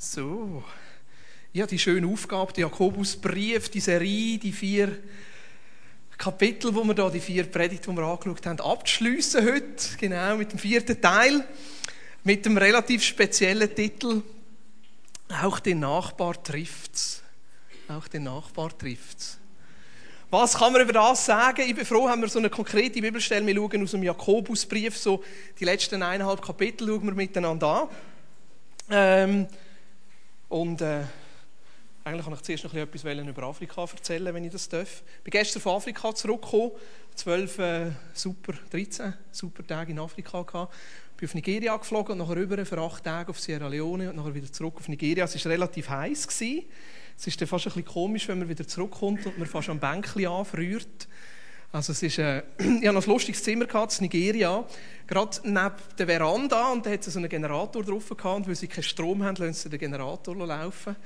So, ich habe die schöne Aufgabe, den Jakobusbrief, die Serie, die vier Kapitel, wo wir da, die vier Predigten, die wir angeschaut haben, abzuschliessen heute, genau, mit dem vierten Teil, mit dem relativ speziellen Titel, auch den Nachbar trifft's. Auch den Nachbar trifft's. Was kann man über das sagen? Ich bin froh, haben wir so eine konkrete Bibelstelle. Wir schauen aus dem Jakobusbrief, so die letzten eineinhalb Kapitel schauen wir miteinander an. Ähm, und äh, eigentlich kann ich zuerst noch etwas über Afrika erzählen, wenn ich das darf. Ich bin gestern von Afrika zurückgekommen. 12 äh, super, 13 super Tage in Afrika gehabt. Ich bin auf Nigeria geflogen und nachher rüber für acht Tage auf Sierra Leone und nachher wieder zurück auf Nigeria. Es war relativ heiß. Es ist dann fast ein bisschen komisch, wenn man wieder zurückkommt und man fast am Bänkchen anfriert. Also es ist, äh, ich hatte noch ein lustiges Zimmer gehabt, in Nigeria, gerade neben der Veranda und da hat es so einen Generator drauf gehabt weil sie keinen Strom haben, lassen sie den Generator laufen.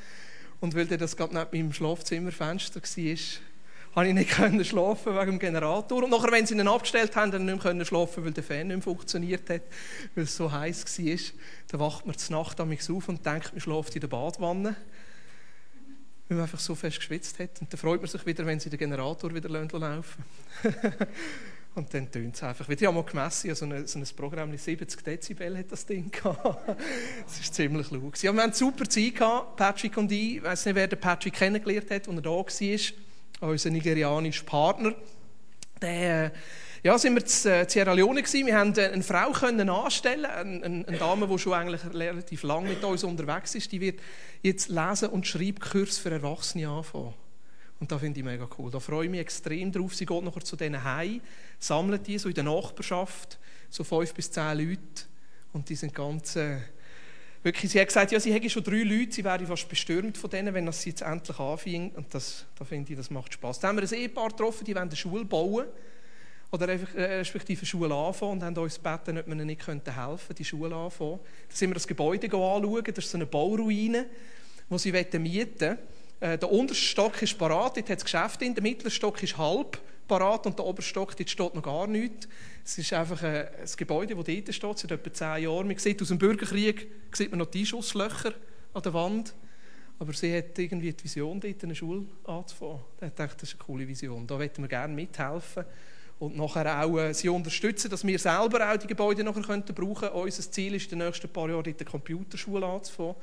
Und weil das gerade neben meinem Schlafzimmerfenster war, konnte ich nicht können schlafen wegen dem Generator. Und nachher, wenn sie ihn abgestellt haben, dann nicht mehr schlafen, weil der Fan nicht mehr funktioniert hat, weil es so heiß war. Dann wacht man zur Nacht auf und denkt, man schläft in der Badwanne weil man einfach so fest geschwitzt hat. Und dann freut man sich wieder, wenn sie den Generator wieder laufen Und dann tönt es einfach. Ich habe mal gemessen, so, ein, so ein Programm, 70 Dezibel hat das Ding gehabt. Das ist ziemlich laut. Ja, wir hatten super Zeit gehabt, Patrick und ich. Ich weiß nicht, wer den Patrick kennengelernt hat, als er da war. Unser nigerianischer Partner. Der ja, sind wir in äh, Sierra Leone gewesen. Wir haben äh, eine Frau können anstellen, eine, eine, Dame, die schon eigentlich relativ lange mit uns unterwegs ist. Die wird jetzt Lesen- und Schreibkurs für Erwachsene anfangen. Und das finde ich mega cool. Da freue ich mich extrem drauf. Sie geht nachher zu diesen Heim, sammelt die so in der Nachbarschaft, so fünf bis zehn Leute. Und die sind ganz... Äh, wirklich, sie hat gesagt, ja, sie hätte schon drei Leute, sie wäre fast bestürmt von denen, wenn das jetzt endlich anfing. Und das, da finde ich, das macht Spaß. Da haben wir ein Ehepaar getroffen, die wollen eine Schule bauen oder äh, respektive Schule anfangen und haben uns gebeten, ob wir ihnen nicht helfen könnten, die Schule anfangen. Da sind wir das Gebäude anschauen, das ist so eine Bauruine, die sie mieten wollen. Äh, der unterste Stock ist parat, dort hat es Geschäfte in, der mittlere Stock ist halb parat und der oberste Stock, dort steht noch gar nichts. Es ist einfach ein, ein Gebäude, das dort steht, seit etwa zehn Jahren. Man sieht aus dem Bürgerkrieg sieht man noch die Schusslöcher an der Wand. Aber sie hat irgendwie die Vision, dort eine Schule anzufangen. Ich dachte, das ist eine coole Vision. Da möchten wir gerne mithelfen und nachher auch äh, sie unterstützen, dass wir selber auch die Gebäude nachher könnten brauchen. Unser Ziel ist, in den nächsten paar Jahren eine Computerschule anzufangen,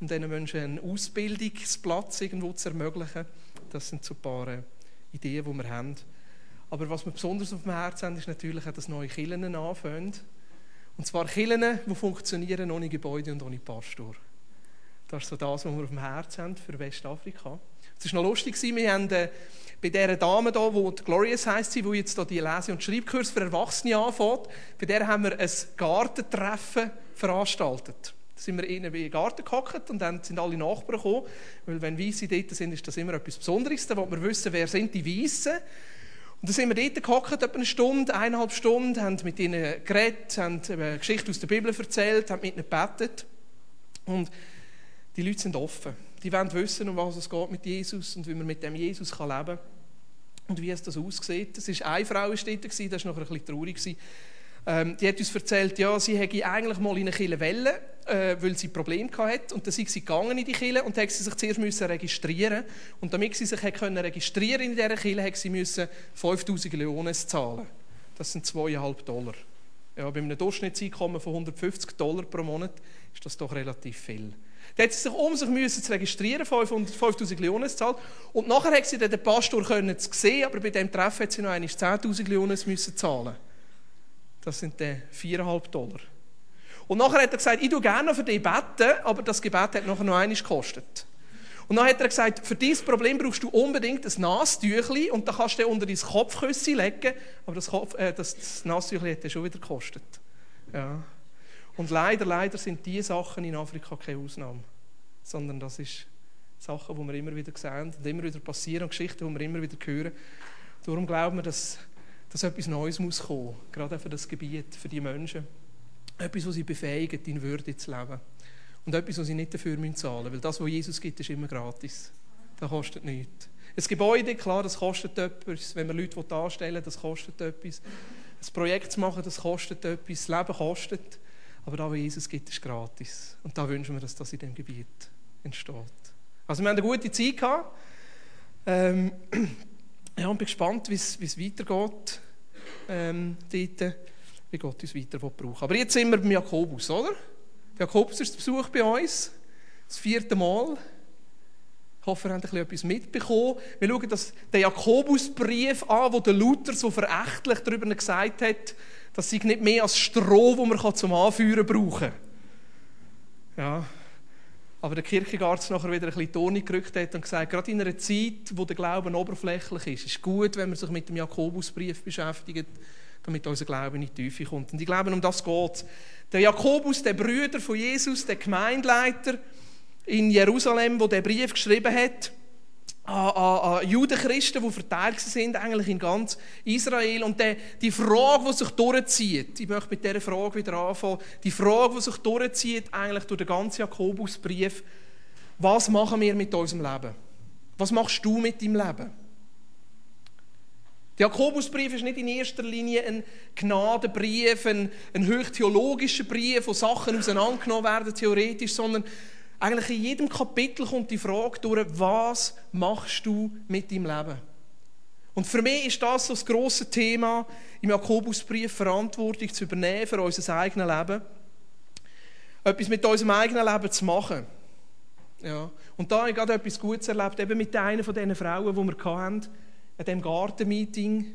um diesen Menschen einen Ausbildungsplatz irgendwo zu ermöglichen. Das sind so ein paar äh, Ideen, die wir haben. Aber was wir besonders auf dem Herzen haben, ist natürlich auch, dass neue Kirchen anfangen. Und zwar Kirchen, die funktionieren ohne Gebäude und ohne Pastor. Das ist so das, was wir auf dem Herzen haben für Westafrika. Es war noch lustig, wir haben äh, bei dieser Dame hier, die Glorious heisst, die jetzt hier die Lese- und Schreibkurs für Erwachsene anfängt, bei der haben wir ein Gartentreffen veranstaltet. Da sind wir in den Garten gehockt und dann sind alle Nachbarn gekommen, weil wenn Weisse dort sind, ist das immer etwas Besonderes. Da wollen wir wissen, wer sind die Weißen. Und dann sind wir dort gehockt, etwa eine Stunde, eineinhalb Stunden, haben mit ihnen geredet, haben eine Geschichte aus der Bibel erzählt, haben mit ihnen gebetet. Und die Leute sind offen. Die wollen wissen, um was es geht mit Jesus und wie man mit dem Jesus leben kann. Und wie es das aussieht. Es war eine Frau dort, das war noch ein bisschen traurig. Ähm, die hat uns erzählt, ja, sie hätte eigentlich mal in eine Kille wollen, äh, weil sie ein Problem hatte. Und dann ist sie gegangen in die Kille und hat sie sich zuerst müssen registrieren Und damit sie sich können registrieren in dieser Kille, hat sie müssen 5000 Leones zahlen. Das sind 2,5 Dollar. Ja, bei einem Durchschnittseinkommen von 150 Dollar pro Monat ist das doch relativ viel. Da hat sie sich um sich müssen zu registrieren, 5000 Leonen zahlt. Und nachher hat sie den Pastor können sehen, aber bei diesem Treffen hat sie noch 10.000 Leonen müssen zahlen. Das sind dann 4,5 Dollar. Und nachher hat er gesagt, ich tue gerne für dich beten, aber das Gebet hat nachher noch einiges gekostet. Und dann hat er gesagt, für dieses Problem brauchst du unbedingt ein Nastüchli und da kannst du unter dein Kopfküsse legen, aber das, Kopf, äh, das, das Nastüchli hat schon wieder gekostet. Ja. Und leider, leider sind diese Sachen in Afrika keine Ausnahme. Sondern das ist Sachen, die wir immer wieder sehen und immer wieder passieren und Geschichten, die wir immer wieder hören. Darum glauben wir, dass, dass etwas Neues muss kommen, gerade für das Gebiet, für die Menschen. Etwas, was sie befähigt, in Würde zu leben. Und etwas, was sie nicht dafür zahlen müssen. Weil das, was Jesus gibt, ist immer gratis. Das kostet nichts. Ein Gebäude, klar, das kostet etwas. Wenn wir Leute anstellen das kostet etwas. Ein Projekt zu machen, das kostet etwas. Das Leben kostet. Aber da, wo Jesus gibt, ist gratis. Und da wünschen wir, dass das in dem Gebiet entsteht. Also wir haben eine gute Zeit gehabt. Ähm, ja, und bin gespannt, wie es weitergeht. Ähm, dort, wie Gott uns weiter brauchen Aber jetzt sind wir beim Jakobus, oder? Jakobus ist zu Besuch bei uns. Das vierte Mal. Hoffe, ihr habt etwas mitbekommen. Wir schauen den Jakobusbrief an, wo der Luther so verächtlich darüber gesagt hat, dass sie nicht mehr als Stroh, das man zum Anführen brauchen kann. Ja. Aber der Kierkegaard nachher wieder ein bisschen Ton gerückt hat und gesagt, gerade in einer Zeit, wo der Glauben oberflächlich ist, ist es gut, wenn man sich mit dem Jakobusbrief beschäftigt, damit unser Glaube in die Tiefe kommt. Und ich glaube, um das geht Der Jakobus, der Brüder von Jesus, der Gemeindeleiter in Jerusalem, wo der Brief geschrieben hat, an, an, an Judenchristen, die verteilt sind, eigentlich in ganz Israel. Und der, die Frage, die sich durchzieht, ich möchte mit dieser Frage wieder anfangen, die Frage, die sich durchzieht, eigentlich durch den ganzen Jakobusbrief, was machen wir mit unserem Leben? Was machst du mit deinem Leben? Der Jakobusbrief ist nicht in erster Linie ein Gnadenbrief, ein, ein höchtheologischer Brief, wo Sachen auseinandergenommen werden, theoretisch, sondern eigentlich in jedem Kapitel kommt die Frage durch, was machst du mit deinem Leben? Und für mich ist das so das grosse Thema im Jakobusbrief, Verantwortung zu übernehmen für unser eigenes Leben. Etwas mit unserem eigenen Leben zu machen. Ja. Und da habe ich gerade etwas Gutes erlebt, eben mit einer von diesen Frauen, die wir hatten, an diesem Gartenmeeting.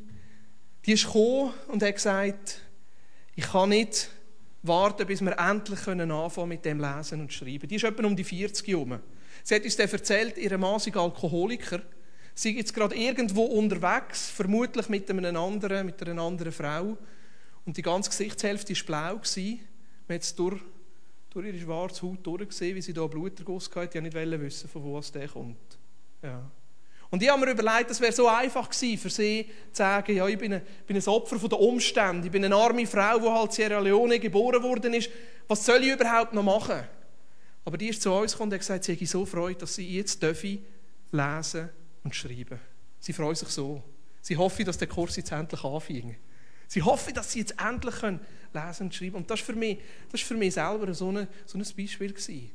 Die ist gekommen und hat gesagt, ich kann nicht warten, bis wir endlich anfangen mit dem Lesen und Schreiben. Die ist etwa um die 40 herum. Sie hat uns dann erzählt, ihr Mann Alkoholiker. Sie jetzt gerade irgendwo unterwegs, vermutlich mit, einem anderen, mit einer anderen Frau. Und die ganze Gesichtshälfte war blau. Man hat es durch, durch ihre schwarze Haut durchgesehen, wie sie da Bluterguss hatte. Ich wollte nicht wissen, von wo es kommt. Ja. Und ich habe mir überlegt, es wäre so einfach gewesen für sie zu sagen, ja, ich bin ein, bin ein Opfer von den Umständen, ich bin eine arme Frau, die halt Sierra Leone geboren worden ist. Was soll ich überhaupt noch machen? Aber die ist zu uns gekommen und hat gesagt, sie hätte so Freude, dass sie jetzt lesen und schreiben. Sie freut sich so. Sie hoffen, dass der Kurs jetzt endlich anfängt. Sie hoffen, dass sie jetzt endlich lesen und schreiben können. Und das war für mich, für mich selber so, eine, so ein Beispiel. Gewesen.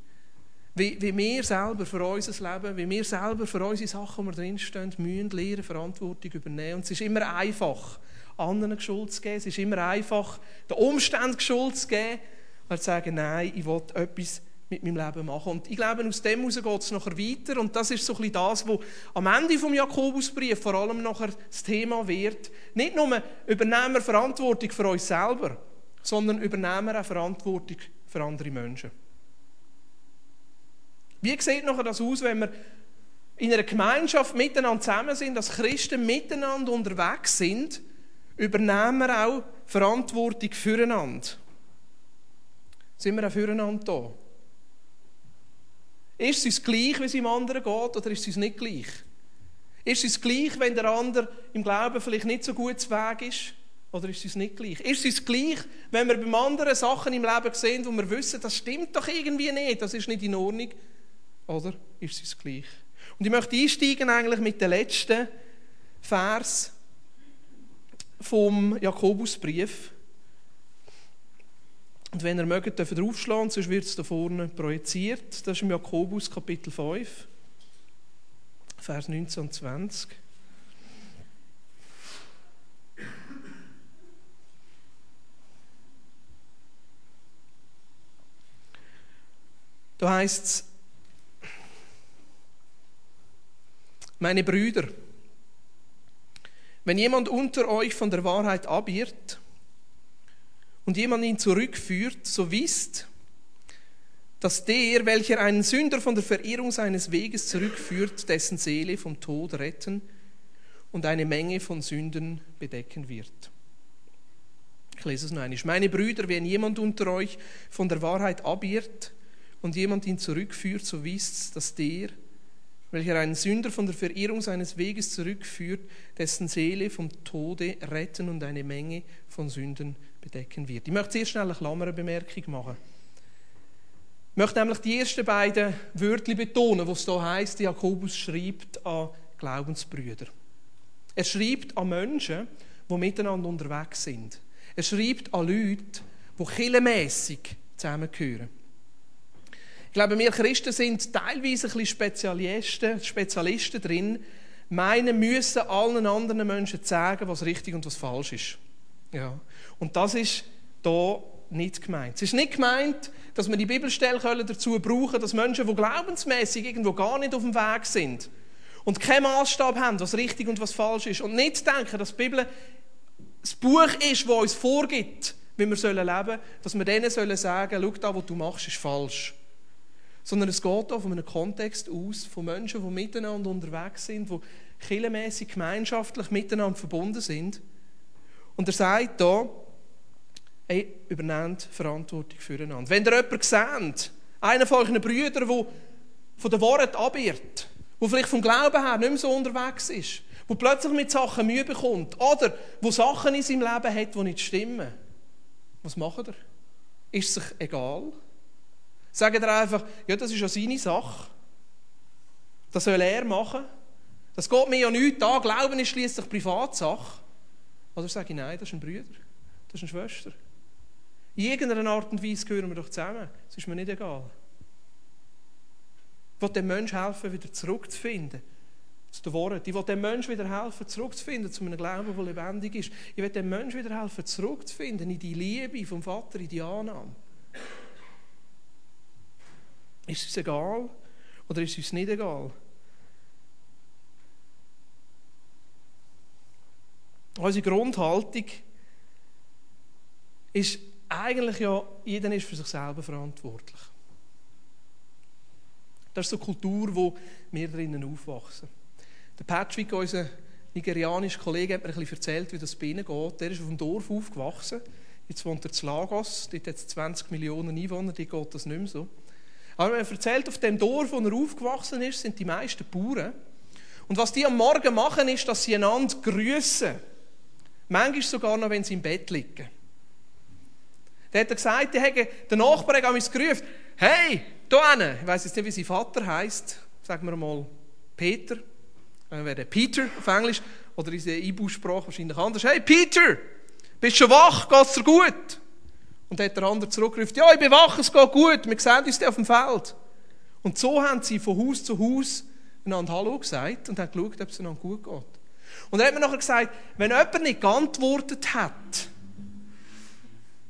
Wie, wie wir selber für unser Leben, wie wir selber für unsere Sachen, die wir drinstehen, müssen lernen, Verantwortung übernehmen. Und es ist immer einfach, anderen Schuld zu geben. Es ist immer einfach, den Umständen Schuld zu geben, weil zu sagen, nein, ich will etwas mit meinem Leben machen. Und ich glaube, aus dem heraus geht es nachher weiter. Und das ist so ein bisschen das, was am Ende des Jakobusbrief vor allem nachher das Thema wird. Nicht nur übernehmen wir Verantwortung für uns selber, sondern übernehmen wir auch Verantwortung für andere Menschen. Wie sieht nachher das aus, wenn wir in einer Gemeinschaft miteinander zusammen sind, als Christen miteinander unterwegs sind, übernehmen wir auch Verantwortung füreinander. Sind wir auch füreinander da? Ist es uns gleich, wie es dem anderen geht, oder ist es uns nicht gleich? Ist es uns gleich, wenn der andere im Glauben vielleicht nicht so gut zu Weg ist? Oder ist es uns nicht gleich? Ist es uns gleich, wenn wir beim anderen Sachen im Leben sehen, wo wir wissen, das stimmt doch irgendwie nicht, das ist nicht in Ordnung? Oder ist es gleich? Und ich möchte einsteigen eigentlich mit dem letzten Vers vom Jakobusbrief. Und wenn ihr mögt, dürft ihr aufschlagen, sonst wird es da vorne projiziert. Das ist im Jakobus Kapitel 5, Vers 19 und 20. Da heißt es, Meine Brüder, wenn jemand unter euch von der Wahrheit abirrt und jemand ihn zurückführt, so wisst, dass der, welcher einen Sünder von der Verirrung seines Weges zurückführt, dessen Seele vom Tod retten und eine Menge von Sünden bedecken wird. Ich lese es noch einmal. Meine Brüder, wenn jemand unter euch von der Wahrheit abirrt und jemand ihn zurückführt, so wisst, dass der, welcher einen Sünder von der Verirrung seines Weges zurückführt, dessen Seele vom Tode retten und eine Menge von Sünden bedecken wird. Ich möchte sehr schnell eine Klammerbemerkung machen. Ich möchte nämlich die ersten beiden Wörter betonen, es hier heißt, Jakobus schreibt an Glaubensbrüder. Er schreibt an Menschen, die miteinander unterwegs sind. Er schreibt an Leute, die killenmässig zusammengehören. Glaube, wir Christen sind teilweise ein bisschen Spezialisten, Spezialisten drin, meinen müssen allen anderen Menschen sagen, was richtig und was falsch ist. Ja. Und das ist da nicht gemeint. Es ist nicht gemeint, dass wir die Bibelstelle dazu brauchen dass Menschen, die glaubensmäßig irgendwo gar nicht auf dem Weg sind und keinen Maßstab haben, was richtig und was falsch ist und nicht denken, dass die Bibel das Buch ist, das uns vorgibt, wie wir leben sollen, dass wir denen sollen sagen, schau da, was du machst, ist falsch. Sondern es geht auch von einem Kontext aus, von Menschen, die miteinander unterwegs sind, die killenmässig, gemeinschaftlich miteinander verbunden sind. Und er sagt da, hey, übernehmt Verantwortung füreinander. Wenn ihr jemanden seht, einen von euren Brüdern, der von der Wahrheit abirrt, der vielleicht vom Glauben her nicht mehr so unterwegs ist, der plötzlich mit Sachen Mühe bekommt oder wo Sachen in seinem Leben hat, die nicht stimmen, was macht er? Ist es sich egal? Sagt er einfach, ja, das ist ja seine Sache. Das soll er machen. Das geht mir ja nichts an. Glauben ist schließlich Privatsache. Oder sage ich, nein, das ist ein Bruder, das ist eine Schwester. In irgendeiner Art und Weise gehören wir doch zusammen. Das ist mir nicht egal. Ich will dem Menschen helfen, wieder zurückzufinden zu den Worten. Ich will dem Menschen wieder helfen, zurückzufinden zu einem Glauben, der lebendig ist. Ich will dem Menschen wieder helfen, zurückzufinden in die Liebe vom Vater, in die Annahme. Ist es uns egal oder ist es uns nicht egal? Unsere Grundhaltung ist eigentlich ja, jeder ist für sich selber verantwortlich. Das ist so eine Kultur, wo wir drinnen aufwachsen. Der Patrick, unser nigerianischer Kollege, hat mir ein bisschen erzählt, wie das bei ihnen geht. Der ist auf dem Dorf aufgewachsen. Jetzt wohnt er in Lagos, dort hat es 20 Millionen Einwohner, dort geht das nicht mehr so. Aber er erzählt, auf dem Dorf, wo er aufgewachsen ist, sind die meisten Bauern. Und was die am Morgen machen, ist, dass sie einander grüßen. Manchmal sogar noch, wenn sie im Bett liegen. Der hat gesagt, die haben, der Nachbar hat mich gerufen, hey, da ich weiß jetzt nicht, wie sein Vater heißt, sagen wir mal Peter, äh, wäre Peter auf Englisch, oder in der Ibu-Sprache wahrscheinlich anders. Hey Peter, bist du schon wach, geht's dir gut? Und hat der andere zurückgerufen, ja, ich bin wach, es geht gut, wir sehen uns auf dem Feld. Und so haben sie von Haus zu Haus einander Hallo gesagt und haben geschaut, ob es einander gut geht. Und dann hat man nachher gesagt, wenn jemand nicht geantwortet hat,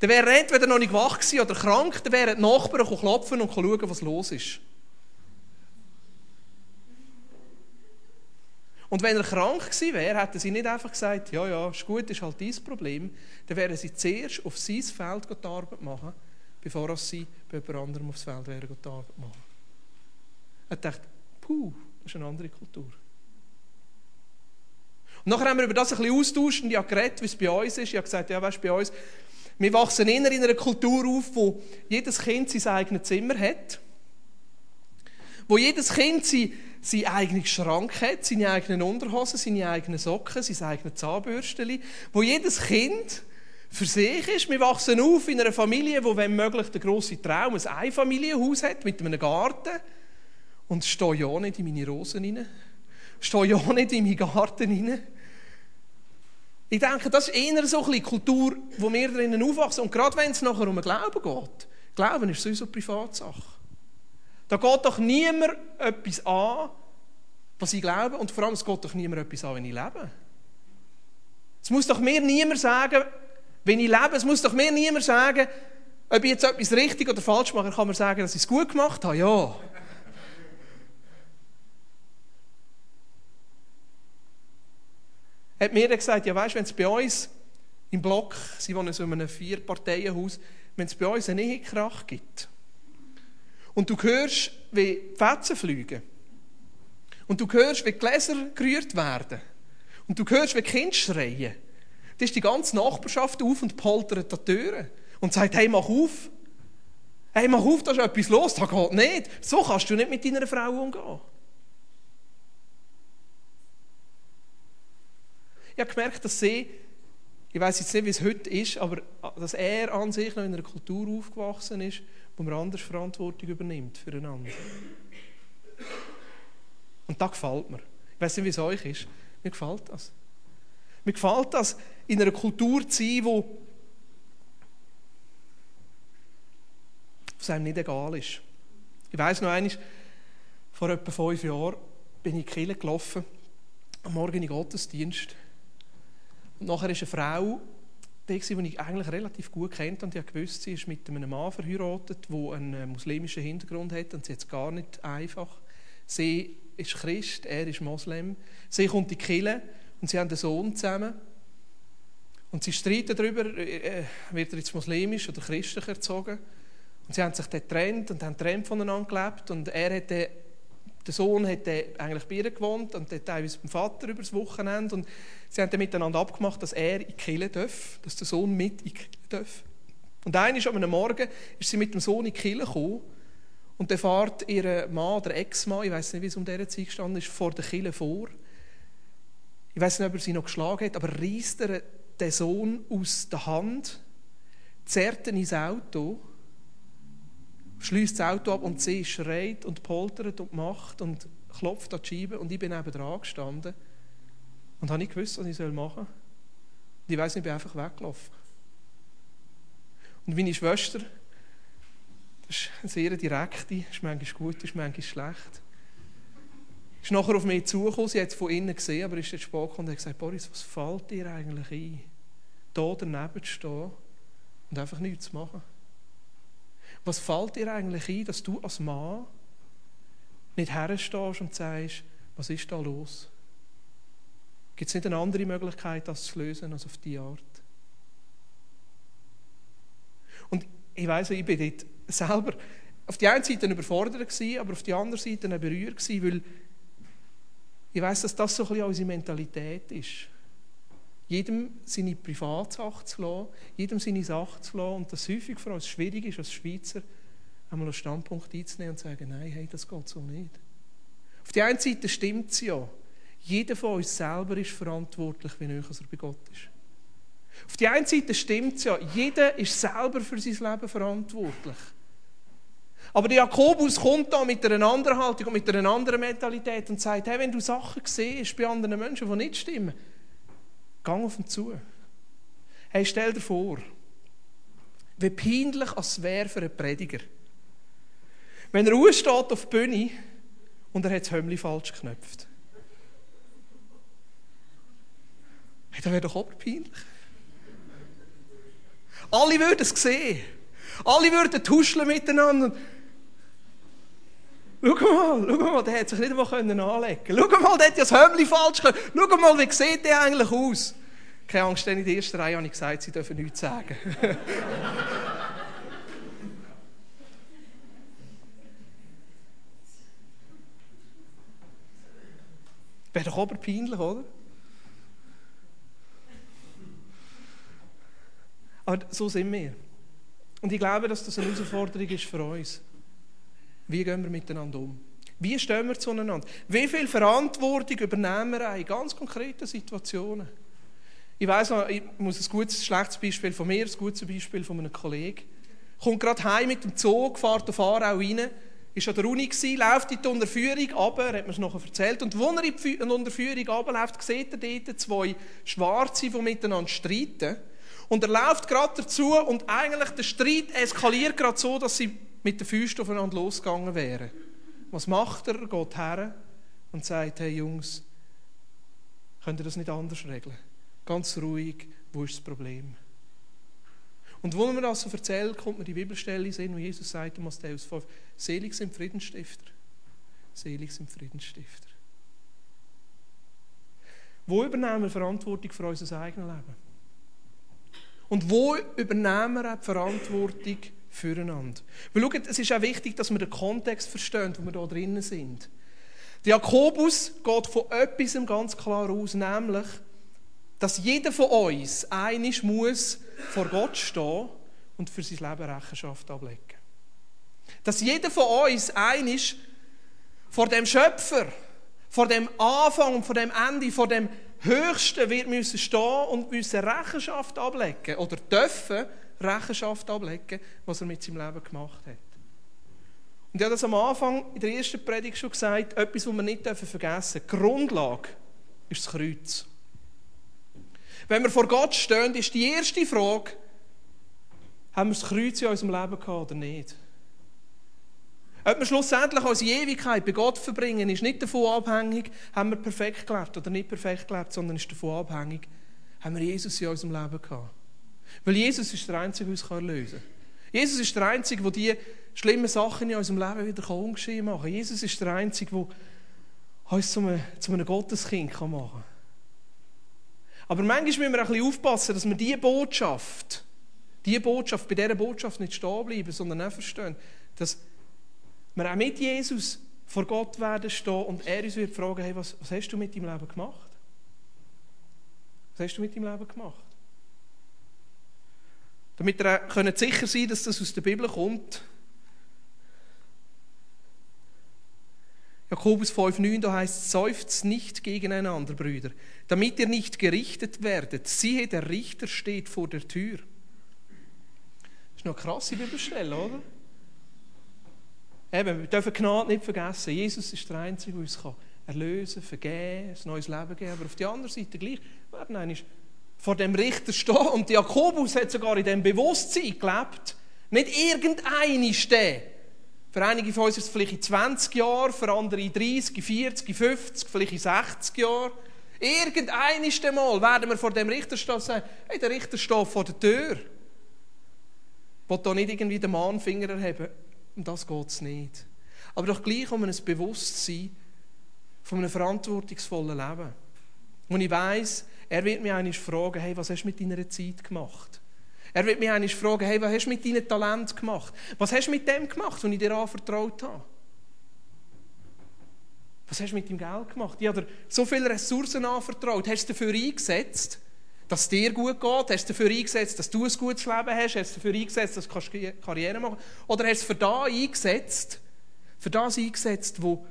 dann wäre er entweder noch nicht wach gewesen oder krank, dann wären die Nachbarn klopfen und schauen, was los ist. Und wenn er krank gewesen wäre, hätten sie nicht einfach gesagt, ja, ja, ist gut, ist halt dein Problem. Dann wären sie zuerst auf sein Feld die Arbeit machen, bevor sie bei jemand anderem aufs Feld wären die Arbeit machen. Er dachte, puh, das ist eine andere Kultur. Und nachher haben wir über das ein bisschen austauscht und ich habe geredet, wie es bei uns ist. Ich habe gesagt, ja, weißt bei uns, wir wachsen in einer Kultur auf, wo jedes Kind sein eigenes Zimmer hat. Wo jedes Kind sein seinen eigenen Schrank hat, seine eigenen Unterhosen, seine eigenen Socken, sein eigenes Zahnbürstchen, wo jedes Kind für sich ist. Wir wachsen auf in einer Familie, wo wenn möglich der grosse Traum ein Einfamilienhaus hat mit einem Garten und stehe ja nicht in meine Rosen rein, stehe ja nicht in meinen Garten rein. Ich denke, das ist eher so eine Kultur, wo wir drinnen aufwachsen. Und gerade wenn es nachher um Glauben geht, Glauben ist sowieso Privatsache. Da geht doch niemand etwas an, was ich glaube, und vor allem es geht doch niemand etwas an, wenn ich lebe. Es muss doch mir niemand sagen, wenn ich lebe, es muss doch mir niemand sagen, ob ich jetzt etwas richtig oder falsch mache, kann man sagen, dass ich es gut gemacht habe. Ja. hat mir gesagt, ja weißt, wenn es bei uns im Block, sie wohnen so in einem Vier-Parteien-Haus, wenn es bei uns einen Ehekrach gibt, und du hörst, wie Fetzen fliegen. Und du hörst, wie Gläser gerührt werden. Und du hörst, wie Kinder schreien. Dann ist die ganze Nachbarschaft auf und poltert an die Türen. Und sagt, hey, mach auf. Hey, mach auf, da ist etwas los. Das geht nicht. So kannst du nicht mit deiner Frau umgehen. Ich habe gemerkt, dass sie, ich weiß jetzt nicht, wie es heute ist, aber dass er an sich noch in einer Kultur aufgewachsen ist, wo man anders Verantwortung übernimmt füreinander. Und das gefällt mir. Ich weiß nicht, wie es euch ist. Mir gefällt das. Mir gefällt das, in einer Kultur zu sein, wo was einem nicht egal ist. Ich weiss noch einmal, vor etwa fünf Jahren bin ich in die Kirche gelaufen, am Morgen in den Gottesdienst. Und nachher ist eine Frau die ich eigentlich relativ gut kennt und ich wusste, sie ist mit einem Mann verheiratet, der einen äh, muslimischen Hintergrund hat und sie hat es gar nicht einfach. Sie ist Christ, er ist Moslem. Sie kommt in die Kirche und sie haben einen Sohn zusammen. Und sie streiten darüber, äh, äh, wird er jetzt muslimisch oder christlich erzogen. Und sie haben sich dann getrennt und haben getrennt voneinander gelebt. Und er hat den, der Sohn hat eigentlich bei ihr gewohnt und der teilweise beim Vater über das Wochenende. Und sie haben dann miteinander abgemacht, dass er in die darf, dass der Sohn mit in die darf. Und eines am Morgen ist sie mit dem Sohn in die Kirche gekommen und dann fährt ihr Mann oder Ex-Mann, ich weiß nicht, wie es um diese Zeit gestanden ist, vor der Kirche vor. Ich weiß nicht, ob er sie noch geschlagen hat, aber reißt er den Sohn aus der Hand, zerrt ihn ins Auto schließt das Auto ab und sie schreit und poltert und macht und klopft an die Scheibe und ich bin neben dran gestanden und habe nicht gewusst, was ich machen soll. Und ich weiß nicht, ich bin einfach weggelaufen. Und meine Schwester, das ist eine sehr direkte, ist manchmal gut, ist manchmal schlecht, ist nachher auf mich zugekommen, sie hat es von innen gesehen, aber ist jetzt gekommen und hat gesagt, Boris, was fällt dir eigentlich ein, da daneben zu stehen und einfach nichts zu machen? Was fällt dir eigentlich ein, dass du als Mann nicht herstehst und sagst, was ist da los? Gibt es nicht eine andere Möglichkeit, das zu lösen, als auf diese Art? Und ich weiß, ich bin dort selber auf die einen Seite überfordert gewesen, aber auf die andere Seite berührt gewesen, weil ich weiß, dass das so ein bisschen unsere Mentalität ist jedem seine Privatsache zu lassen, jedem seine Sache zu lassen und das häufig für uns schwierig ist, als Schweizer einmal einen Standpunkt einzunehmen und zu sagen, nein, hey, das geht so nicht. Auf der einen Seite stimmt es ja. Jeder von uns selber ist verantwortlich, wie näher er bei Gott ist. Auf der einen Seite stimmt es ja. Jeder ist selber für sein Leben verantwortlich. Aber Jakobus kommt da mit einer anderen Haltung und mit einer anderen Mentalität und sagt, hey, wenn du Sachen siehst bei anderen Menschen, die nicht stimmen, Gang auf ihn zu. Hey, stell dir vor, wie peinlich es wäre für einen Prediger, wenn er steht auf die Bühne und er hat das Hömmli falsch geknöpft. Hey, das wäre doch auch peinlich. Alle würden es sehen. Alle würden tuscheln miteinander. Schau mal, schau mal, der hat sich nicht einmal anlegen können. Schau mal, der hat ja das Hömmli falsch gemacht. Schau mal, wie sieht der eigentlich aus? Keine Angst, denn in der ersten Reihe habe ich gesagt, sie dürfen nichts sagen. Wäre doch aber peinlich, oder? Aber so sind wir. Und ich glaube, dass das eine Herausforderung ist für uns. Wie gehen wir miteinander um? Wie stehen wir zueinander? Wie viel Verantwortung übernehmen wir in ganz konkreten Situationen? Ich weiß noch, ich muss ein gutes, schlechtes Beispiel von mir, ein gutes Beispiel von einem Kollegen. Kommt gerade heim mit dem Zug, fährt auf Aarau rein, ist an der Uni gewesen, läuft in die Unterführung runter, hat mir es nachher erzählt, und wo er in die Unterführung runterläuft, sieht er dort zwei Schwarze, die miteinander streiten. Und er läuft gerade dazu und eigentlich der Streit eskaliert gerade so, dass sie mit den Füßen aufeinander losgegangen wären. Was macht er? Er geht her und sagt, hey Jungs, könnt ihr das nicht anders regeln? Ganz ruhig, wo ist das Problem? Und wo man das so erzählt, kommt man die Bibelstelle sehen, wo Jesus sagt, Matthäus 5, selig sind Friedensstifter. Selig sind Friedensstifter. Wo übernehmen wir Verantwortung für unser eigenes Leben? Und wo übernehmen wir auch die Verantwortung füreinander. Weil schaut, es ist auch wichtig, dass wir den Kontext verstehen, wo wir da drinnen sind. Der Jakobus geht von etwas ganz klar aus, nämlich, dass jeder von uns einig muss vor Gott stehen und für sein Leben Rechenschaft ablegen. Dass jeder von uns einig vor dem Schöpfer, vor dem Anfang vor dem Ende, vor dem Höchsten wird müssen stehen und müssen Rechenschaft ablegen oder dürfen Rechenschaft ablegen, was er mit seinem Leben gemacht hat. Und ich habe das am Anfang in der ersten Predigt schon gesagt, etwas, was wir nicht vergessen dürfen. Die Grundlage ist das Kreuz. Wenn wir vor Gott stehen, ist die erste Frage, haben wir das Kreuz in unserem Leben gehabt oder nicht? Ob wir schlussendlich unsere Ewigkeit bei Gott verbringen, ist nicht davon abhängig, haben wir perfekt gelebt oder nicht perfekt gelebt, sondern ist davon abhängig, haben wir Jesus in unserem Leben gehabt. Weil Jesus ist der Einzige, der uns erlösen kann. Jesus ist der Einzige, der die schlimmen Sachen in unserem Leben wieder ungeschehen machen kann. Jesus ist der Einzige, der uns zu einem, zu einem Gotteskind machen kann. Aber manchmal müssen wir ein bisschen aufpassen, dass wir diese Botschaft, diese Botschaft, bei dieser Botschaft nicht stehen bleiben, sondern auch verstehen, dass wir auch mit Jesus vor Gott werden stehen und er uns wird fragen, hey, was, was hast du mit deinem Leben gemacht? Was hast du mit deinem Leben gemacht? Damit ihr könnt sicher sein dass das aus der Bibel kommt. Jakobus 5,9, da heißt es, seufzt nicht gegeneinander, Brüder, damit ihr nicht gerichtet werdet. Siehe, der Richter steht vor der Tür. Das ist noch eine krasse Bibelstelle, oder? Eben, wir dürfen Gnade nicht vergessen. Jesus ist der Einzige, der uns erlösen kann, vergeben, ein neues Leben geben. Aber auf der anderen Seite gleich werden vor dem Richter stehen. Und Jakobus hat sogar in dem Bewusstsein gelebt. Nicht irgendeine stehen. Für einige von uns ist es vielleicht in 20 Jahren, für andere in 30, 40, 50, vielleicht in 60 Jahren. Irgendeines Mal werden wir vor dem Richter stehen und sagen, hey, der Richter steht vor der Tür. Ich will da nicht irgendwie den Mahnfinger erheben. Um das geht es nicht. Aber doch gleich um ein Bewusstsein von einem verantwortungsvollen Leben. Und ich weiss, er wird mich eigentlich fragen, hey, was hast du mit deiner Zeit gemacht? Er wird mich eigentlich fragen, hey, was hast du mit deinem Talent gemacht? Was hast du mit dem gemacht, was ich dir anvertraut habe? Was hast du mit deinem Geld gemacht? Ich habe dir so viele Ressourcen anvertraut. Hast du dafür eingesetzt, dass es dir gut geht? Hast du dafür eingesetzt, dass du ein gutes Leben hast? Hast du dafür eingesetzt, dass du Karriere machen kannst? Oder hast du für das eingesetzt, für das eingesetzt, wo,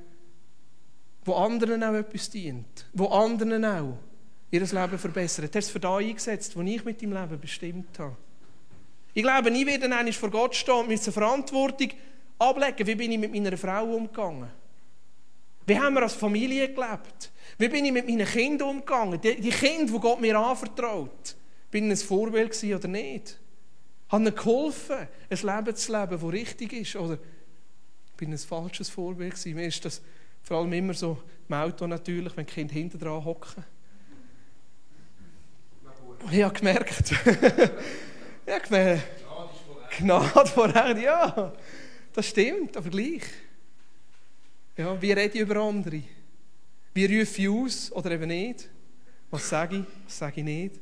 wo anderen auch etwas dient? Wo anderen auch ihr Leben verbessert? Hast du es für das eingesetzt, was ich mit deinem Leben bestimmt habe? Ich glaube, ich werde dann vor Gott stehen und mir Verantwortung ablegen. Wie bin ich mit meiner Frau umgegangen? Wie haben wir als Familie gelebt? Wie bin ich mit meinen Kindern umgegangen? Die, die Kinder, die Gott mir anvertraut. Bin ich ein Vorbild oder nicht? Haben ihnen geholfen, ein Leben zu leben, das richtig ist? Oder bin ich ein falsches Vorbild gewesen? Mir ist das vor allem immer so im Auto natürlich, wenn die Kinder hinten dran hocken. Ich habe gemerkt. ich habe gemerkt. Gnade vor Recht, ja. Das stimmt, aber gleich. Ja, wie rede ich über andere? Wie rufe ich aus oder eben nicht? Was sage ich, was sage ich nicht?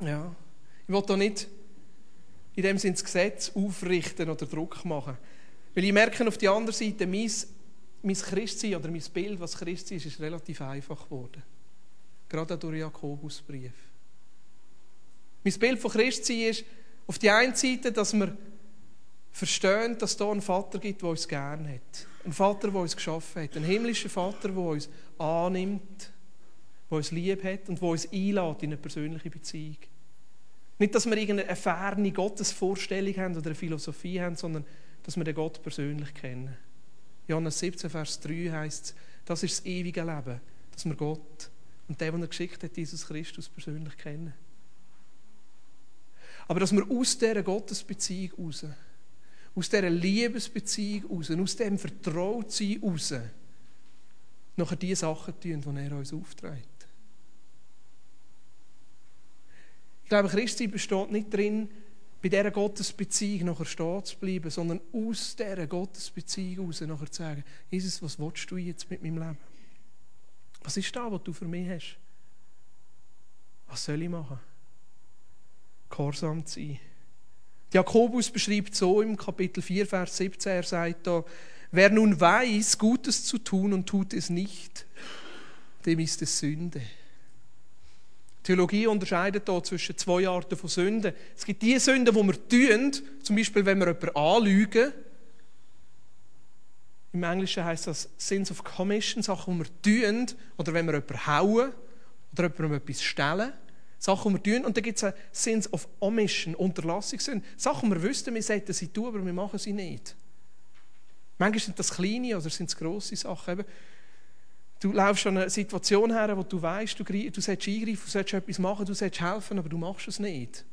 Ja, ich will hier nicht in dem Sinne das Gesetz aufrichten oder Druck machen. Weil ich merke auf der anderen Seite, mein, mein Christsein oder mein Bild, was Christsein ist, ist relativ einfach geworden. Gerade durch Jakobusbrief. Mein Bild von Christsein ist auf der einen Seite, dass wir verstehen, dass es hier einen Vater gibt, der uns gerne hat. Ein Vater, der uns geschaffen hat. Ein himmlischer Vater, der uns annimmt, der uns lieb hat und der uns einlädt in eine persönliche Beziehung. Nicht, dass wir irgendeine ferne Gottesvorstellung haben oder eine Philosophie haben, sondern dass wir den Gott persönlich kennen. Johannes 17, Vers 3 heißt es, das ist das ewige Leben, dass wir Gott und den, den er geschickt hat, Jesus Christus persönlich kennen. Aber dass wir aus dieser Gottesbeziehung raus aus dieser Liebesbeziehung raus, aus dem Vertrautsein raus, nachher die Sachen tun, die er uns aufträgt. Ich glaube, Christi besteht nicht darin, bei dieser Gottesbeziehung nachher stehen zu bleiben, sondern aus dieser Gottesbeziehung raus nachher zu sagen, Jesus, was willst du jetzt mit meinem Leben? Was ist da, was du für mich hast? Was soll ich machen? Gehorsam zu sein. Jakobus beschreibt so im Kapitel 4, Vers 17, er sagt da, wer nun weiß, Gutes zu tun und tut es nicht, dem ist es Sünde. Theologie unterscheidet da zwischen zwei Arten von Sünden. Es gibt die Sünden, die wir tun, zum Beispiel, wenn wir jemanden anlügen. Im Englischen heißt das Sins of Commission, Sachen, die wir tun, oder wenn wir jemanden hauen oder jemandem etwas stellen. Sachen, die wir tun. Und dann gibt es Sins of Omission, Unterlassungssinn. Sachen, die wir wüssten, wir sollten sie tun, aber wir machen sie nicht. Manchmal sind das kleine oder sind es grosse Sachen. Du laufst an eine Situation her, wo du weißt, du, du sollst eingreifen, du sollst etwas machen, du sollst helfen, aber du machst es nicht.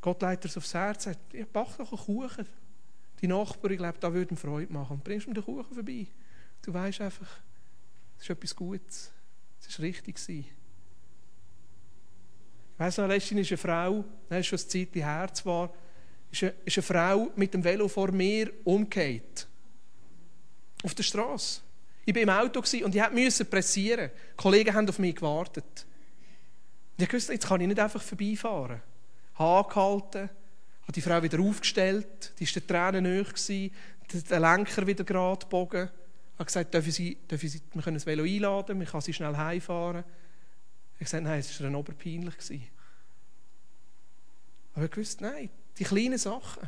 Gott leitet es aufs Herz, sagt, ja, back doch einen Kuchen. Die Nachbarin, ich glaube, da würde ihm Freude machen. Bringst du mir den Kuchen vorbei? Du weißt einfach, es ist etwas Gutes. Es war richtig. Ich weiss noch, letztens ist eine Frau, das ist schon eine Zeit her zwar, ist eine, ist eine Frau mit dem Velo vor mir umgekehrt. Auf der Straße. Ich war im Auto und ich musste pressieren. Die Kollegen haben auf mich gewartet. Ich wusste, jetzt kann ich nicht einfach vorbeifahren. Angehalten, habe die Frau wieder aufgestellt, die war der Tränen nahe, den Lenker wieder gerade gebogen. Habe gesagt, dürfen Sie, dürfen Sie, wir können das Velo einladen, ich kann Sie schnell heimfahren. Ich habe gesagt, nein, es war dann oberpeinlich. Aber ich wusste, nein, die kleinen Sachen,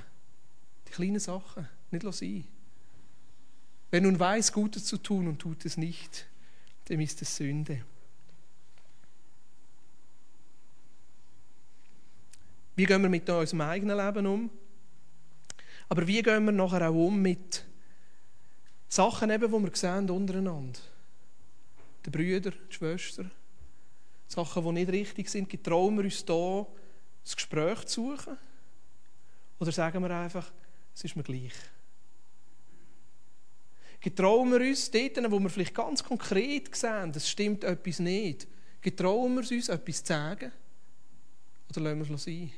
die kleinen Sachen, nicht sein. Wer nun weiß, Gutes zu tun und tut es nicht, dem ist es Sünde. Wie gehen wir mit unserem eigenen Leben um? Aber wie gehen wir nachher auch um mit Sachen, eben, die wir sehen untereinander? Die Brüder, die Schwestern. Sachen, die nicht richtig sind. Getrauen wir uns da, das Gespräch zu suchen? Oder sagen wir einfach, es ist mir gleich? Getrauen wir uns dort, wo wir vielleicht ganz konkret sehen, es stimmt etwas nicht, getrauen wir uns, etwas zu sagen? Oder lassen wir es sein?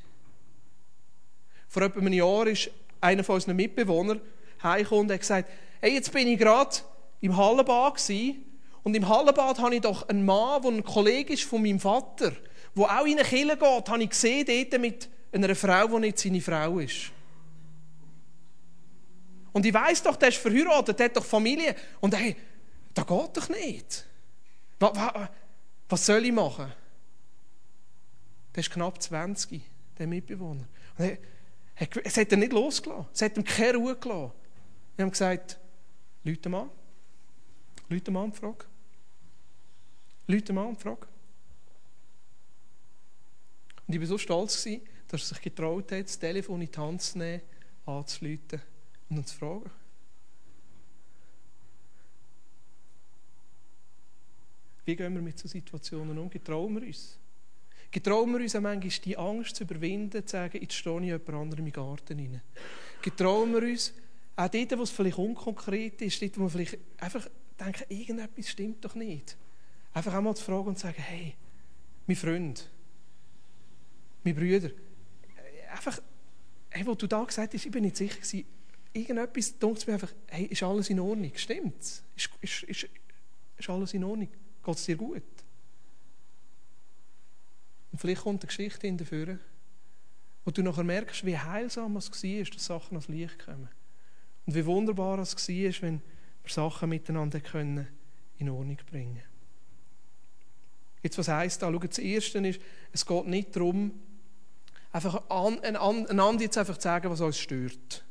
Vor etwa einem Jahr ist einer von unseren Mitbewohnern heimgekommen und hat gesagt, hey, jetzt bin ich gerade im Hallenbad gewesen, und im Hallenbad habe ich doch einen Mann, der ein Kollege ist von meinem Vater, der auch in eine Kirche geht, habe ich gesehen, dort mit einer Frau, die nicht seine Frau ist. Und ich weiß doch, der ist verheiratet, der hat doch Familie. Und hey, das geht doch nicht. Was, was, was soll ich machen? Der ist knapp 20, der Mitbewohner. Und er, es hat er nicht losgelassen. Es hat ihm keine Ruhe gelassen. Wir haben gesagt, Leute mal. Leute mal und frag. Leute mal und frag. Und ich war so stolz, dass er sich getraut hat, das Telefon in die Hand zu nehmen, anzuleiten und uns zu fragen. Wie gehen wir mit so Situationen um? Getrauen wir uns? Getrauen wir uns manchmal die Angst zu überwinden, zu sagen, jetzt stehe ich jemand anderem im Garten rein. Getrauen wir uns, auch dort, wo es vielleicht unkonkret ist, dort, wo wir vielleicht einfach denken, irgendetwas stimmt doch nicht. Einfach einmal zu fragen und zu sagen, hey, mein Freund, mein Brüder, einfach, hey, wo du da gesagt hast, ich bin nicht sicher gewesen, irgendetwas denkt mir einfach, hey, ist alles in Ordnung? Stimmt's? Ist, ist, ist, ist alles in Ordnung? Geht es dir gut? Und vielleicht kommt eine Geschichte in dafür, wo du nachher merkst, wie heilsam es war, dass Sachen ans Licht kommen. Und wie wunderbar es war, wenn wir Sachen miteinander können in Ordnung bringen Jetzt, was heisst da? Schau, das Erste ist, es geht nicht darum, einfach einander jetzt einfach zu sagen, was uns stört.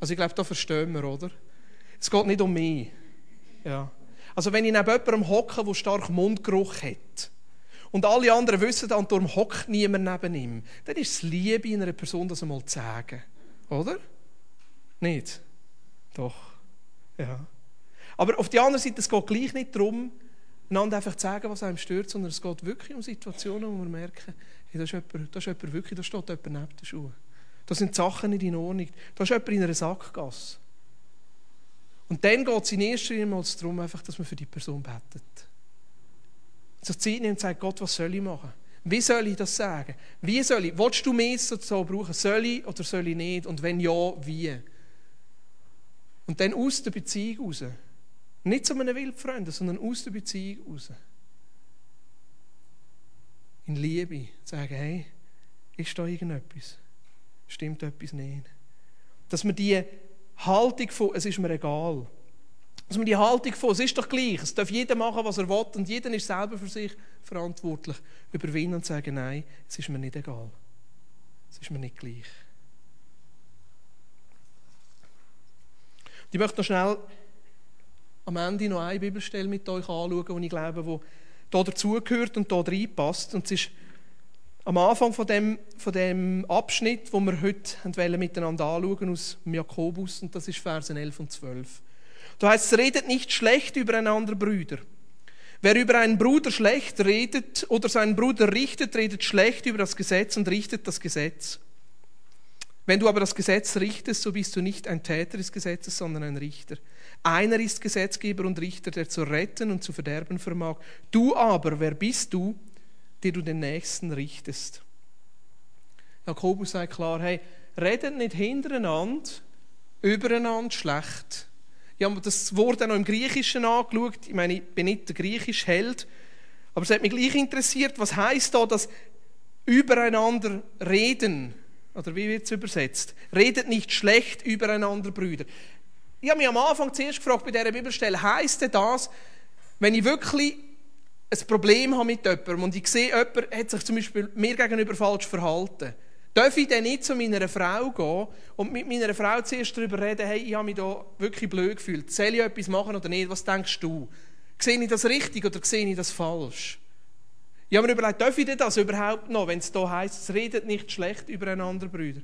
Also ich glaube, da verstehen wir, oder? Es geht nicht um mich. Ja. Also wenn ich neben jemandem hocke, der stark Mundgeruch hat, und alle anderen wissen, und darum hockt niemand neben ihm, dann ist es Liebe in einer Person, das einmal zu sagen. Oder? Nicht? Doch. Ja. Aber auf der anderen Seite, es geht gleich nicht darum, einander einfach zu sagen, was einem stört, sondern es geht wirklich um Situationen, wo wir merken, hey, da, ist jemand, da ist jemand wirklich, da steht jemand neben den Schuhen. Da sind Sachen nicht in Ordnung. Da ist jemand in einer Sackgasse. Und dann geht es in erster Linie darum, einfach, dass man für die Person betet sich Zeit nimmt und sagt, Gott, was soll ich machen? Wie soll ich das sagen? Wie soll ich? Willst du mich so brauchen? Soll ich oder soll ich nicht? Und wenn ja, wie? Und dann aus der Beziehung raus. Nicht zu einem Wildfreund, sondern aus der Beziehung raus. In Liebe sagen, hey, ist da irgendetwas? Stimmt etwas nicht? Dass man die Haltung von, es ist mir egal, dass man die Haltung von, es ist doch gleich, es darf jeder machen, was er will und jeder ist selber für sich verantwortlich, überwinden und sagen, nein, es ist mir nicht egal. Es ist mir nicht gleich. Ich möchte noch schnell am Ende noch eine Bibelstelle mit euch anschauen, die ich glaube, wo hier dazugehört und hier reinpasst. Und es ist am Anfang von dem, von dem Abschnitt, wo wir heute miteinander anschauen aus Jakobus, und das ist Versen 11 und 12. Da heißt redet nicht schlecht übereinander, Brüder. Wer über einen Bruder schlecht redet oder seinen Bruder richtet, redet schlecht über das Gesetz und richtet das Gesetz. Wenn du aber das Gesetz richtest, so bist du nicht ein Täter des Gesetzes, sondern ein Richter. Einer ist Gesetzgeber und Richter, der zu retten und zu verderben vermag. Du aber, wer bist du, der du den Nächsten richtest? Jakobus sagt klar, hey, redet nicht hintereinander, übereinander schlecht. Ich habe das Wort auch noch im Griechischen angeschaut. Ich meine, ich bin nicht der griechische Held, aber es hat mich gleich interessiert, was heißt da das übereinander reden? Oder wie wird es übersetzt? Redet nicht schlecht übereinander, Brüder. Ich habe mich am Anfang zuerst gefragt bei dieser Bibelstelle, heisst das, wenn ich wirklich ein Problem habe mit jemandem und ich sehe, jemand hat sich zum Beispiel mir gegenüber falsch verhalten, darf ich dann nicht zu meiner Frau gehen und mit meiner Frau zuerst darüber reden, hey, ich habe mich da wirklich blöd gefühlt, soll ich etwas machen oder nicht, was denkst du? Sehe ich das richtig oder sehe ich das falsch? Ich habe mir überlegt, darf ich das überhaupt noch, wenn es hier heisst, es redet nicht schlecht übereinander, Brüder.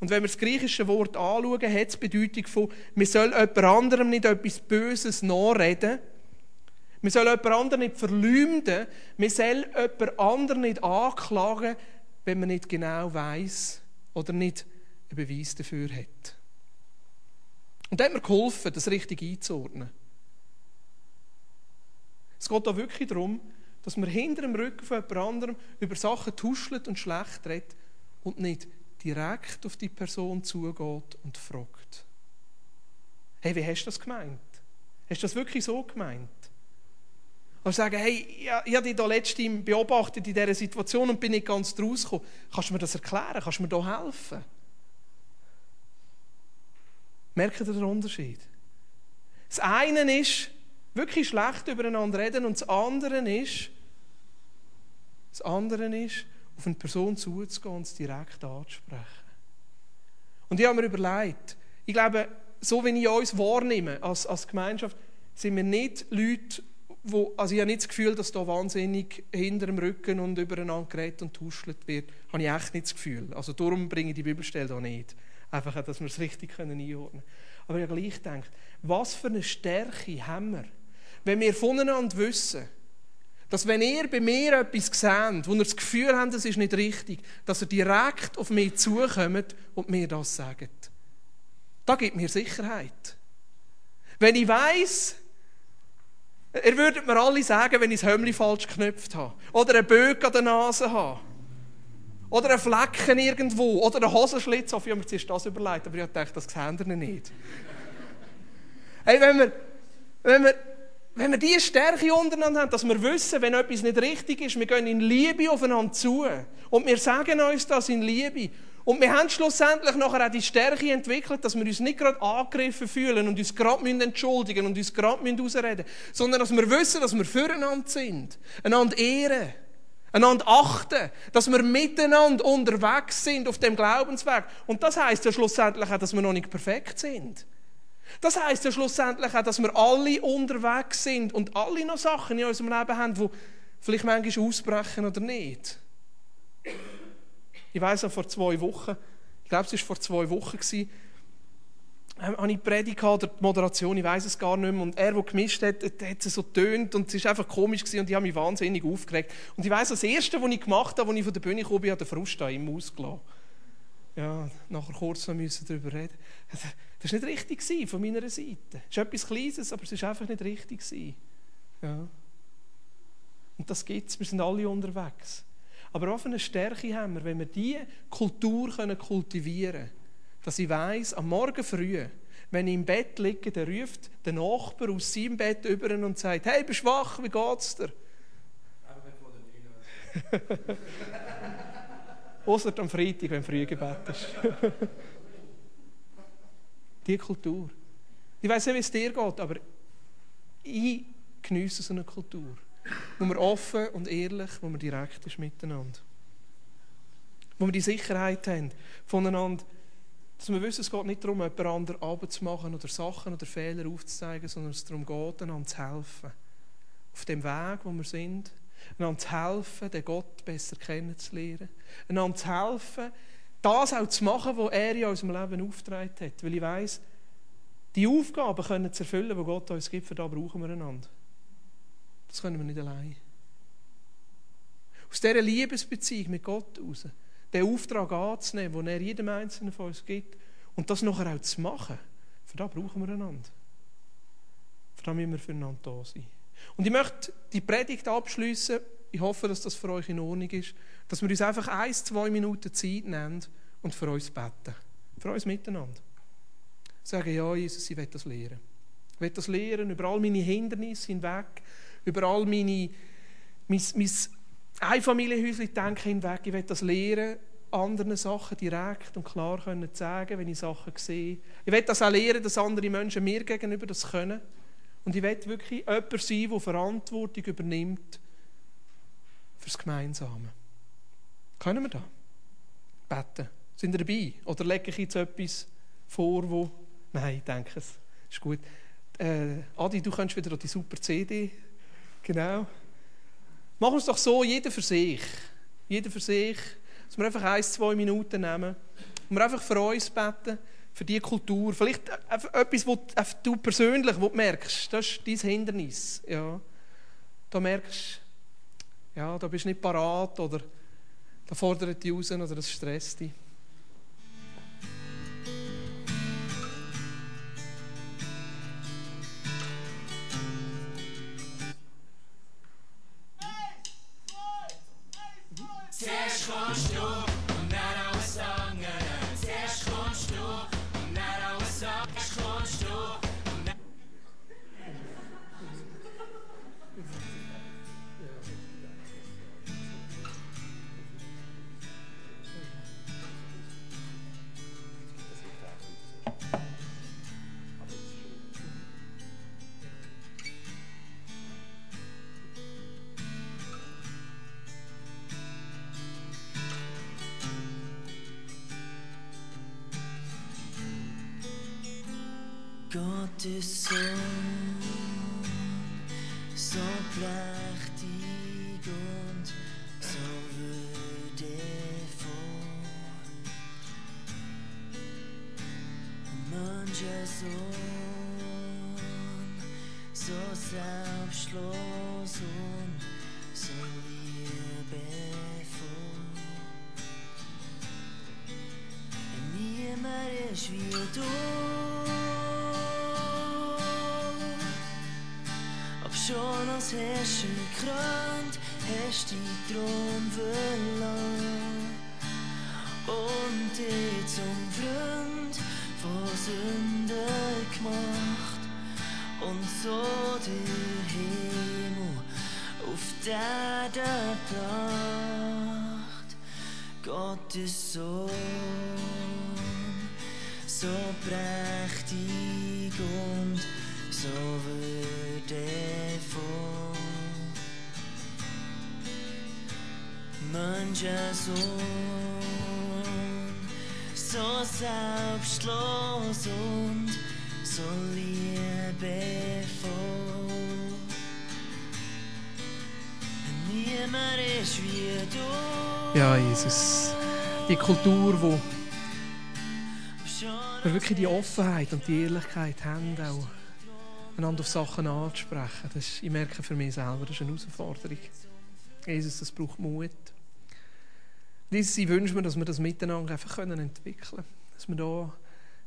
Und wenn wir das griechische Wort anschauen, hat es die Bedeutung von, wir sollen jemand anderem nicht etwas Böses nachreden. Wir sollen jemand anderen nicht verleumden. Wir sollen jemand anderen nicht anklagen, wenn man nicht genau weiß oder nicht einen Beweis dafür hat. Und da hat mir geholfen, das richtig einzuordnen. Es geht da wirklich darum, dass man hinter dem Rücken von jemand anderem über Sachen tuschelt und schlecht redet und nicht direkt auf die Person zugeht und fragt. Hey, wie hast du das gemeint? Hast du das wirklich so gemeint? Und sagen, hey, ich, habe dich da letztens beobachtet in dieser Situation und bin nicht ganz draus gekommen. Kannst du mir das erklären? Kannst du mir da helfen? Merkt ihr den Unterschied? Das eine ist, wirklich schlecht übereinander reden und das andere ist, das andere ist, auf eine Person zuzugehen und es direkt anzusprechen. Und ich habe mir überlegt, ich glaube, so wie ich uns wahrnehme als, als Gemeinschaft, sind wir nicht Leute, wo, also ich habe nicht das Gefühl, dass da wahnsinnig hinter dem Rücken und übereinander geredet und tuschelt wird. Habe ich echt nicht das Gefühl. Also darum bringe ich die Bibelstelle da nicht. Einfach, dass wir es richtig einordnen können. Aber ich habe gleich gedacht, was für eine Stärke haben wir, wenn wir voneinander wissen, dass wenn ihr bei mir etwas seht, wo ihr das Gefühl habt, das ist nicht richtig, dass ihr direkt auf mich zukommt und mir das sagt. Das gibt mir Sicherheit. Wenn ich weiß, ihr würdet mir alle sagen, wenn ich das Hömmli falsch geknüpft habe, oder einen Böck an der Nase habe, oder einen Flecken irgendwo, oder einen Hosenschlitz, auf, ich habe mir zuerst das überlegt, aber ich gedacht, das sehen ihr nicht. hey, wenn wir, wenn wir wenn wir diese Stärke untereinander haben, dass wir wissen, wenn etwas nicht richtig ist, wir gehen in Liebe aufeinander zu. Und wir sagen uns das in Liebe. Und wir haben schlussendlich nachher auch die Stärke entwickelt, dass wir uns nicht gerade angegriffen fühlen und uns gerade entschuldigen und uns gerade ausreden müssen, sondern dass wir wissen, dass wir füreinander sind, einander ehren, einander achten, dass wir miteinander unterwegs sind auf dem Glaubensweg. Und das heißt ja schlussendlich auch, dass wir noch nicht perfekt sind. Das heißt ja schlussendlich auch, dass wir alle unterwegs sind und alle noch Sachen in unserem Leben haben, die vielleicht manchmal ausbrechen oder nicht. Ich weiß noch, vor zwei Wochen, ich glaube, es war vor zwei Wochen, gewesen, ähm, habe ich Predigt oder die Moderation, ich weiß es gar nicht mehr. Und er, der gemischt hat, hat es so tönt und es war einfach komisch gewesen, und ich habe mich wahnsinnig aufgeregt. Und ich weiß, das Erste, was ich gemacht habe, als ich von der Bühne kam, habe den Frust an ihm ausgelassen. Ja, nachher kurz noch müssen darüber reden. Das war nicht richtig von meiner Seite. Es ist etwas Kleines, aber es war einfach nicht richtig. Ja. Und das gibt es, wir sind alle unterwegs. Aber für eine Stärke haben wir, wenn wir diese Kultur kultivieren können, dass ich weiss, am Morgen früh, wenn ich im Bett liege, dann ruft der Nachbar aus seinem Bett über und sagt, hey, bist du wach, wie geht's dir? Außer am Freitag, wenn früh Gebet ist. Die Kultur. Ich weiß nicht, wie es dir geht, aber ich geniesse so eine Kultur, wo wir offen und ehrlich, wo wir direkt ist miteinander. Wo wir die Sicherheit haben voneinander, dass wir wissen, es geht nicht darum, jemand anderen abzumachen oder Sachen oder Fehler aufzuzeigen, sondern es darum geht, einander zu helfen. Auf dem Weg, wo wir sind, einander zu helfen, den Gott besser kennenzulernen, einander zu helfen, das auch zu machen, was er in unserem Leben aufgetragen hat. Weil ich weiss, die Aufgaben können zu erfüllen, die Gott uns gibt, für da brauchen wir einander. Das können wir nicht allein. Aus dieser Liebesbeziehung mit Gott raus den Auftrag anzunehmen, den er jedem Einzelnen von uns gibt und das nachher auch zu machen, für das brauchen wir einander. Für das müssen wir füreinander da sein. Und ich möchte die Predigt abschließen. Ich hoffe, dass das für euch in Ordnung ist, dass wir uns einfach ein, zwei Minuten Zeit nehmen und für uns beten. Für uns miteinander. Sagen, ja, Jesus, ich will das lehren. Ich will das lehren über all meine Hindernisse hinweg, über all meine, mein, mein Einfamilienhäuschen-Denken hinweg. Ich will das lehren, anderen Sachen direkt und klar können sagen, wenn ich Sachen sehe. Ich will das auch lehren, dass andere Menschen mir gegenüber das können. Und ich will wirklich jemand sein, der Verantwortung übernimmt fürs Gemeinsame. Können wir da? Beten. Sind ihr dabei? Oder lege ich jetzt etwas vor, wo... Nein, ich denke es. Ist gut. Äh, Adi, du kannst wieder die super CD. Genau. Machen wir es doch so, jeder für sich. Jeder für sich. Dass wir einfach ein, zwei Minuten nehmen. Und wir einfach für uns beten, für diese Kultur. Vielleicht etwas, was du persönlich wo du merkst, das ist dein Hindernis. Ja. Da merkst ja, da bist du nicht parat oder da fordert dich raus oder das stresst dich. Zuerst kommst Gottes Sohn, so prächtig und so würdevoll. Mancher Sohn, so selbstlos und so liebevoll. Niemand ist wie du. Schon als Herrscher gekrönt, hast die Thron verloren und dich zum Freund von Sünden gemacht. Und so der Himmel auf die Erde. Gottes Sohn, so prächtig und so würdevoll. Mancher so selbstlos und so liebevoll. Niemand ist wie du. Ja, Jesus, die Kultur, wo wir wirklich die Offenheit und die Ehrlichkeit haben, auch einander auf Sachen anzusprechen. Das ist, ich merke für mich selber, das ist eine Herausforderung. Jesus, das braucht Mut. Jesus, ich wünsche mir, dass wir das miteinander einfach entwickeln können. Dass wir da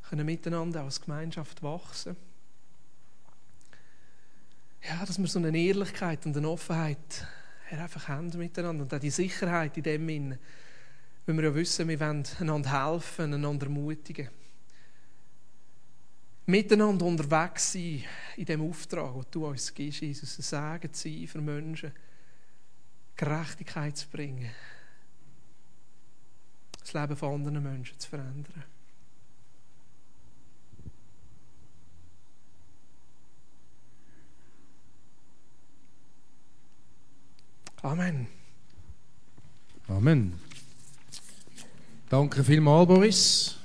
können miteinander als Gemeinschaft wachsen Ja, dass wir so eine Ehrlichkeit und eine Offenheit einfach haben miteinander. Und auch die Sicherheit in dem Sinne, weil wir ja wissen, wir wollen einander helfen, einander ermutigen miteinander unterwegs sein in dem Auftrag, den du uns gibst, Jesus, ein Segen zu sein für Menschen, Gerechtigkeit zu bringen, das Leben von anderen Menschen zu verändern. Amen. Amen. Danke vielmals, Boris.